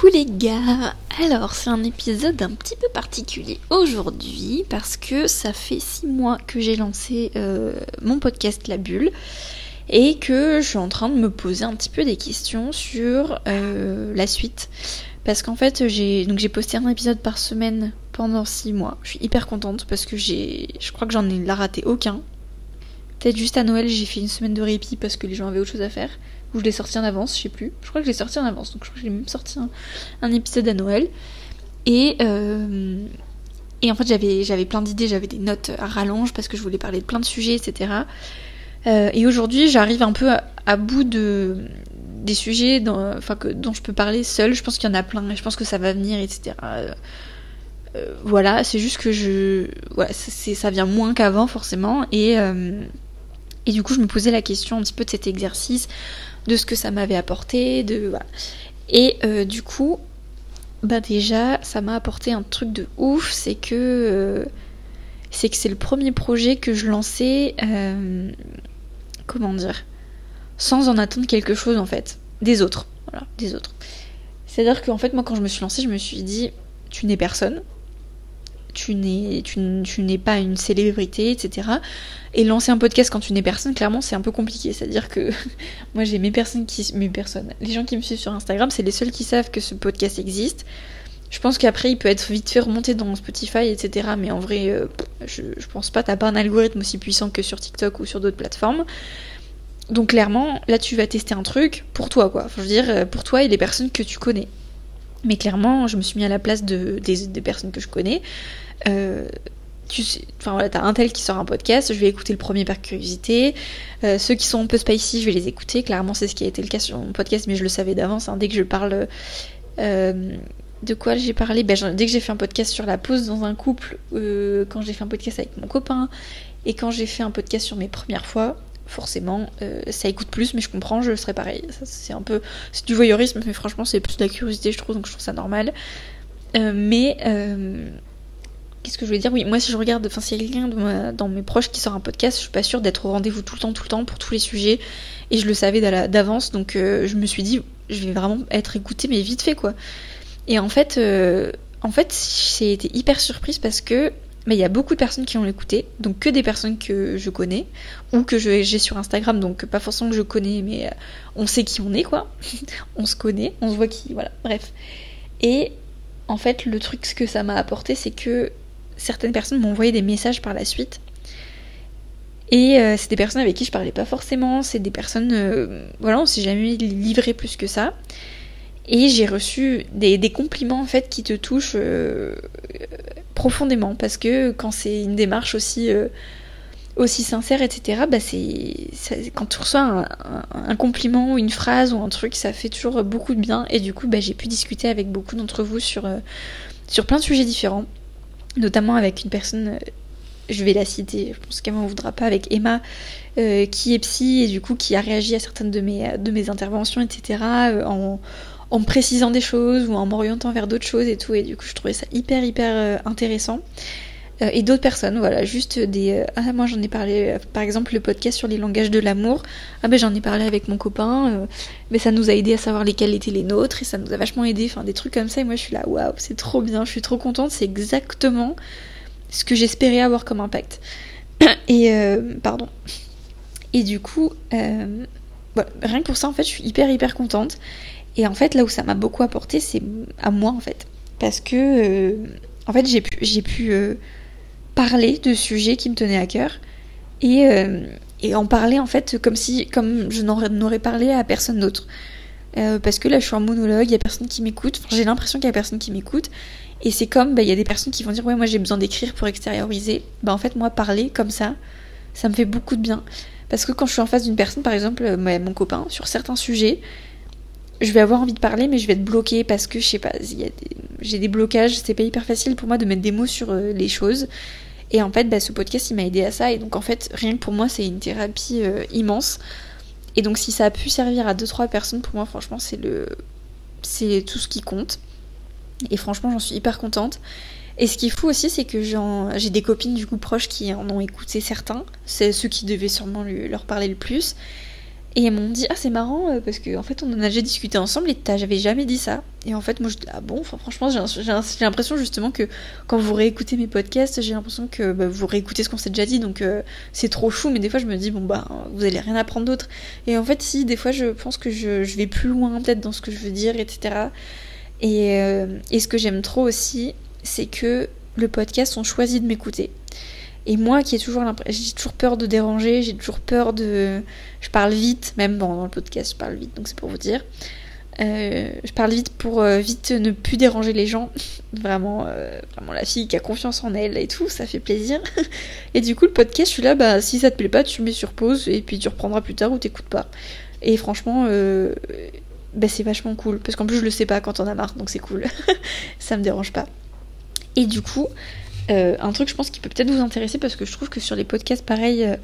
Coucou les gars Alors c'est un épisode un petit peu particulier aujourd'hui parce que ça fait six mois que j'ai lancé euh, mon podcast La Bulle et que je suis en train de me poser un petit peu des questions sur euh, la suite. Parce qu'en fait j'ai donc j'ai posté un épisode par semaine pendant six mois. Je suis hyper contente parce que j'ai je crois que j'en ai raté aucun. Peut-être juste à Noël j'ai fait une semaine de répit parce que les gens avaient autre chose à faire ou je l'ai sorti en avance, je sais plus. Je crois que je l'ai sorti en avance, donc je crois que j'ai même sorti un, épisode à Noël. Et, euh, et en fait, j'avais, plein d'idées, j'avais des notes à rallonge parce que je voulais parler de plein de sujets, etc. Euh, et aujourd'hui, j'arrive un peu à, bout de des sujets dans, enfin, que, dont je peux parler seule. Je pense qu'il y en a plein, je pense que ça va venir, etc. Euh, voilà, c'est juste que je, c'est, ça vient moins qu'avant forcément, et et du coup, je me posais la question un petit peu de cet exercice de ce que ça m'avait apporté, de. Et euh, du coup, bah déjà, ça m'a apporté un truc de ouf, c'est que euh, c'est que c'est le premier projet que je lançais, euh, comment dire, sans en attendre quelque chose en fait, des autres, voilà, des autres. C'est-à-dire qu'en fait, moi, quand je me suis lancée, je me suis dit, tu n'es personne, tu n'es tu, n'es pas une célébrité, etc. Et lancer un podcast quand tu n'es personne, clairement, c'est un peu compliqué. C'est-à-dire que moi, j'ai mes personnes qui, mes personnes, les gens qui me suivent sur Instagram, c'est les seuls qui savent que ce podcast existe. Je pense qu'après, il peut être vite fait remonter dans Spotify, etc. Mais en vrai, euh, je, je, pense pas. T'as pas un algorithme aussi puissant que sur TikTok ou sur d'autres plateformes. Donc clairement, là, tu vas tester un truc pour toi, quoi. Je veux dire, euh, pour toi et les personnes que tu connais. Mais clairement, je me suis mis à la place de, des, personnes que je connais. Euh, tu sais, enfin voilà, t'as un tel qui sort un podcast, je vais écouter le premier par curiosité. Euh, ceux qui sont un peu spicy, je vais les écouter. Clairement, c'est ce qui a été le cas sur mon podcast, mais je le savais d'avance. Hein. dès que je parle. Euh, de quoi j'ai parlé ben, Dès que j'ai fait un podcast sur la pause dans un couple, quand j'ai fait un podcast avec mon copain, et quand j'ai fait un podcast sur mes premières fois, forcément, euh, ça écoute plus, mais je comprends, je serais pareil. C'est un peu. C'est du voyeurisme, mais franchement, c'est plus de la curiosité, je trouve, donc je trouve ça normal. Euh, mais. Euh, qu'est-ce que je voulais dire? Oui, moi, si je regarde. Enfin, s'il y a quelqu'un dans mes proches qui sort un podcast, je suis pas sûre d'être au rendez-vous tout le temps, tout le temps, pour tous les sujets. Et je le savais d'avance, donc je me suis dit, je vais vraiment être écoutée, mais vite fait, quoi. Et en fait. en fait, j'ai été hyper surprise parce que mais il y a beaucoup de personnes qui ont écouté, donc que des personnes que je connais ou que j'ai sur Instagram, donc pas forcément que je connais, mais euh, on sait qui on est quoi, on se connaît, on se voit qui, voilà, bref. Et en fait, le truc ce que ça m'a apporté, c'est que certaines personnes m'ont envoyé des messages par la suite. Et euh, c'est des personnes avec qui je parlais pas forcément, c'est des personnes, euh, voilà, on s'est jamais livré plus que ça. Et j'ai reçu des, compliments en fait qui te touchent profondément parce que quand c'est une démarche aussi euh, aussi sincère etc bah c'est quand tu reçois un, compliment ou une phrase ou un truc ça fait toujours beaucoup de bien et du coup bah, j'ai pu discuter avec beaucoup d'entre vous sur euh, sur plein de sujets différents notamment avec une personne euh, je vais la citer, je pense qu'elle m'en voudra pas, avec Emma, qui est psy et du coup qui a réagi à certaines de mes, de mes interventions, etc., en me précisant des choses ou en m'orientant vers d'autres choses et tout. Et du coup, je trouvais ça hyper, hyper euh, intéressant. Euh, et d'autres personnes, voilà, juste des. Euh, ah, moi j'en ai parlé, par exemple, le podcast sur les langages de l'amour. Ah, ben j'en ai parlé avec mon copain, mais ça nous a aidé à savoir lesquels étaient les nôtres et ça nous a vachement aidé. Enfin, des trucs comme ça. Et moi, je suis là, waouh, c'est trop bien, je suis trop contente, c'est exactement ce que j'espérais avoir comme impact. Et, pardon. Et du coup, rien que pour ça, en fait, je suis hyper, hyper contente. Et en fait, là où ça m'a beaucoup apporté, c'est à moi, en fait. Parce que, euh, en fait, j'ai pu, euh, parler de sujets qui me tenaient à cœur. Et, euh, et en parler, en fait, comme si, comme je n'aurais parlé à personne d'autre. parce que là, je suis en monologue, il y a personne qui m'écoute. J'ai l'impression qu'il y a personne qui m'écoute. Et c'est comme, bah, il y a des personnes qui vont dire, ouais, moi j'ai besoin d'écrire pour extérioriser. Bah, en fait, moi, parler comme ça, ça me fait beaucoup de bien. Parce que quand je suis en face d'une personne, par exemple, mon copain, sur certains sujets, je vais avoir envie de parler, mais je vais être bloquée parce que je sais pas, j'ai des blocages, c'est pas hyper facile pour moi de mettre des mots sur euh, les choses. Et en fait, bah, ce podcast, il m'a aidé à ça. Et donc, en fait, rien que pour moi, c'est une thérapie euh, immense. Et donc, si ça a pu servir à 2-3 personnes, pour moi, franchement, c'est le, c'est tout ce qui compte. Et franchement, j'en suis hyper contente. Et ce qui est fou aussi, c'est que j'ai des copines du coup proches qui en ont écouté certains. C'est ceux qui devaient sûrement leur parler le plus. Et elles m'ont dit ah c'est marrant euh, parce que en fait on en a déjà discuté ensemble et j'avais jamais dit ça. Et en fait moi ah bon franchement j'ai l'impression justement que quand vous réécoutez mes podcasts j'ai l'impression que bah, vous réécoutez ce qu'on s'est déjà dit donc euh, c'est trop chou mais des fois je me dis bon bah vous allez rien apprendre d'autre. Et en fait si des fois je pense que je, je vais plus loin peut-être dans ce que je veux dire etc. Et, euh, et ce que j'aime trop aussi c'est que le podcast on choisit de m'écouter. Et moi qui ai toujours j'ai toujours peur de déranger, j'ai toujours peur de. Je parle vite, même dans le podcast, je parle vite, donc c'est pour vous dire. Euh, je parle vite pour euh, vite ne plus déranger les gens. vraiment, euh, vraiment la fille qui a confiance en elle et tout, ça fait plaisir. et du coup, le podcast, je suis là, bah si ça te plaît pas, tu mets sur pause et puis tu reprendras plus tard ou t'écoutes pas. Et franchement, bah, c'est vachement cool parce qu'en plus je le sais pas quand on a marre, donc c'est cool. ça me dérange pas. Et du coup, euh, un truc, je pense, qui peut peut-être vous intéresser parce que je trouve que sur les podcasts, pareil, euh,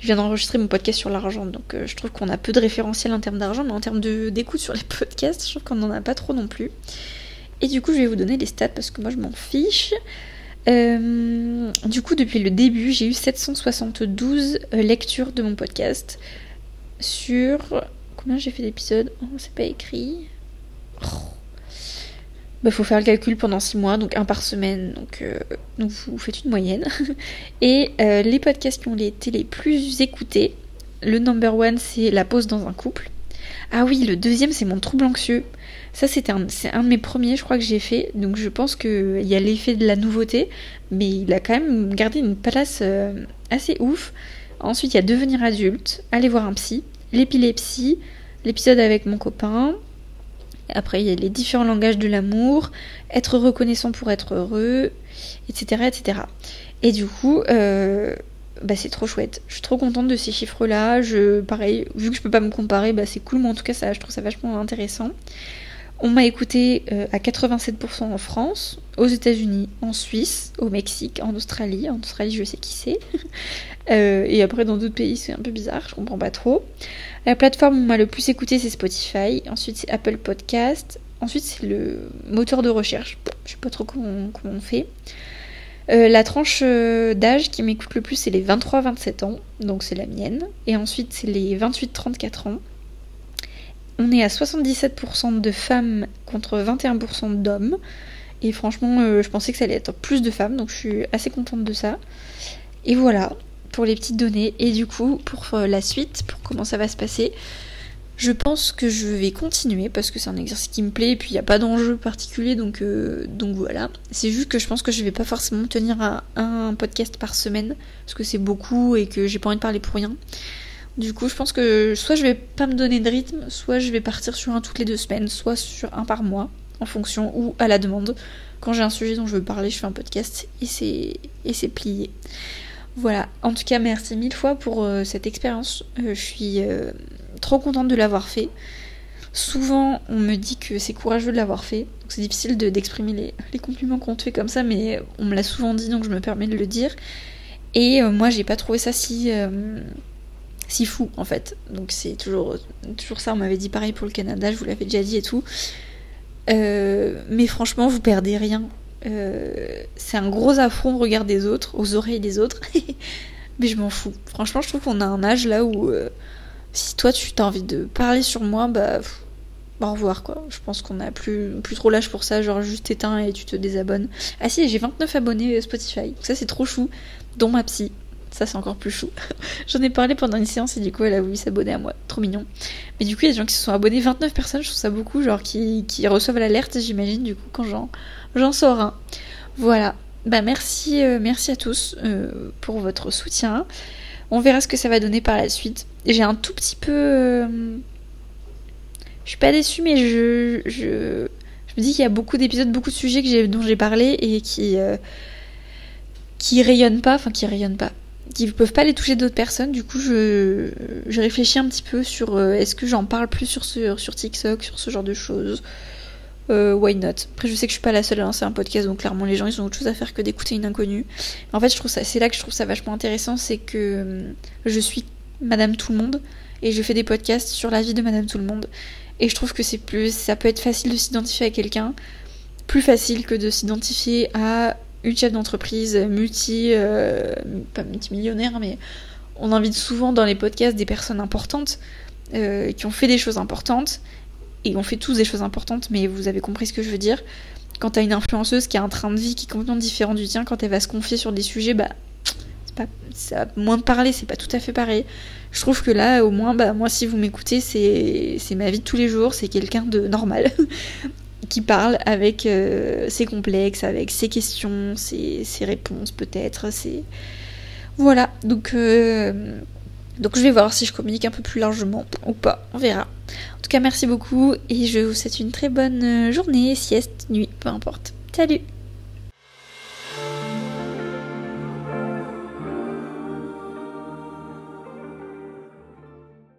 je viens d'enregistrer mon podcast sur l'argent, donc euh, je trouve qu'on a peu de référentiel en termes d'argent, mais en termes d'écoute sur les podcasts, je trouve qu'on n'en a pas trop non plus. Et du coup, je vais vous donner les stats parce que moi, je m'en fiche. du coup, depuis le début, j'ai eu 772 lectures de mon podcast sur. Combien j'ai fait d'épisodes? Oh, c'est pas écrit. Oh bah, faut faire le calcul pendant 6 mois, donc un par semaine, donc, euh, vous faites une moyenne. Et euh, les podcasts qui ont été les plus écoutés, le number one c'est La pause dans un couple. Ah oui, le deuxième c'est Mon trouble anxieux. Ça c'était un, c'est un de mes premiers je crois que j'ai fait, donc je pense qu'il y a l'effet de la nouveauté, mais il a quand même gardé une place euh, assez ouf. Ensuite il y a Devenir adulte, Aller voir un psy, l'épilepsie, l'épisode avec mon copain, après, il y a les différents langages de l'amour, être reconnaissant pour être heureux, etc. etc. Et du coup, euh, bah, c'est trop chouette. Je suis trop contente de ces chiffres-là. Je, pareil, vu que je peux pas me comparer, bah, c'est cool, mais en tout cas, ça, je trouve ça vachement intéressant. On m'a écouté euh, à 87% en France, aux États-Unis, en Suisse, au Mexique, en Australie. En Australie, je sais qui c'est. Euh, et après, dans d'autres pays, c'est un peu bizarre, je comprends pas trop. La plateforme où on m'a le plus écouté, c'est Spotify. Ensuite, c'est Apple Podcast. Ensuite, c'est le moteur de recherche. Je sais pas trop comment, on fait. Euh, la tranche d'âge qui m'écoute le plus, c'est les 23-27 ans, donc c'est la mienne. Et ensuite, c'est les 28-34 ans. On est à 77% de femmes contre 21% d'hommes. Et franchement, euh, je pensais que ça allait être plus de femmes, donc je suis assez contente de ça. Et voilà, pour les petites données. Et du coup, pour euh, la suite, pour comment ça va se passer, je pense que je vais continuer parce que c'est un exercice qui me plaît et puis il n'y a pas d'enjeu particulier donc, euh, donc voilà. C'est juste que je pense que je vais pas forcément tenir à un podcast par semaine parce que c'est beaucoup et que j'ai pas envie de parler pour rien. Du coup, je pense que soit je vais pas me donner de rythme, soit je vais partir sur un toutes les deux semaines, soit sur un par mois, en fonction ou à la demande. Quand j'ai un sujet dont je veux parler, je fais un podcast et c'est plié. Voilà. En tout cas, merci mille fois pour euh, cette expérience. Euh, je suis euh, trop contente de l'avoir fait. Souvent, on me dit que c'est courageux de l'avoir fait. c'est difficile d'exprimer les, les, compliments qu'on te fait comme ça, mais on me l'a souvent dit, donc je me permets de le dire. Et moi, j'ai pas trouvé ça si si fou en fait. Donc c'est toujours, toujours ça, on m'avait dit pareil pour le Canada, je vous l'avais déjà dit et tout. Euh, mais franchement, vous perdez rien. Euh, c'est un gros affront au regard des autres, aux oreilles des autres. mais je m'en fous. Franchement, je trouve qu'on a un âge là où euh, si toi tu as envie de parler sur moi, bah, bah au revoir quoi. Je pense qu'on a plus, plus trop l'âge pour ça, genre juste éteins et tu te désabonnes. Ah si, j'ai 29 abonnés Spotify. Ça c'est trop chou, dont ma psy. Ça, c'est encore plus chou. J'en ai parlé pendant une séance et du coup, elle a voulu s'abonner à moi. Trop mignon. Mais du coup, il y a des gens qui se sont abonnés, 29 personnes, je trouve ça beaucoup, genre qui, qui reçoivent l'alerte, j'imagine, du coup, quand j'en, sors un. Voilà. Bah, merci, euh, merci à tous euh, pour votre soutien. On verra ce que ça va donner par la suite. J'ai un tout petit peu. Euh, je suis pas déçue, mais je, je, me dis qu'il y a beaucoup d'épisodes, beaucoup de sujets dont j'ai parlé et qui. qui rayonnent pas, enfin qui rayonnent pas, qui ne peuvent pas les toucher d'autres personnes. Du coup, je, réfléchis un petit peu sur euh, est-ce que j'en parle plus sur, ce, sur TikTok, sur ce genre de choses? Euh, why not? Après, je sais que je suis pas la seule à lancer un podcast, donc clairement, les gens, ils ont autre chose à faire que d'écouter une inconnue. En fait, je trouve ça, c'est là que je trouve ça vachement intéressant, c'est que euh, je suis Madame Tout le Monde et je fais des podcasts sur la vie de Madame Tout le Monde. Et je trouve que c'est plus, ça peut être facile de s'identifier à quelqu'un, plus facile que de s'identifier à une chef d'entreprise multi, euh, pas multimillionnaire, mais on invite souvent dans les podcasts des personnes importantes. euh, qui ont fait des choses importantes, et on fait tous des choses importantes, mais vous avez compris ce que je veux dire. Quand t'as une influenceuse qui a un train de vie qui est complètement différent du tien, quand elle va se confier sur des sujets, bah, c'est pas, ça moins de parler, c'est pas tout à fait pareil. Je trouve que là, au moins, bah, moi, si vous m'écoutez, c'est, c'est ma vie de tous les jours, c'est quelqu'un de normal. qui parle avec euh, ses complexes, avec ses questions, ses, ses réponses peut-être, c'est... Voilà, donc euh, donc je vais voir si je communique un peu plus largement ou pas, on verra. En tout cas, merci beaucoup et je vous souhaite une très bonne journée, sieste, nuit, peu importe. Salut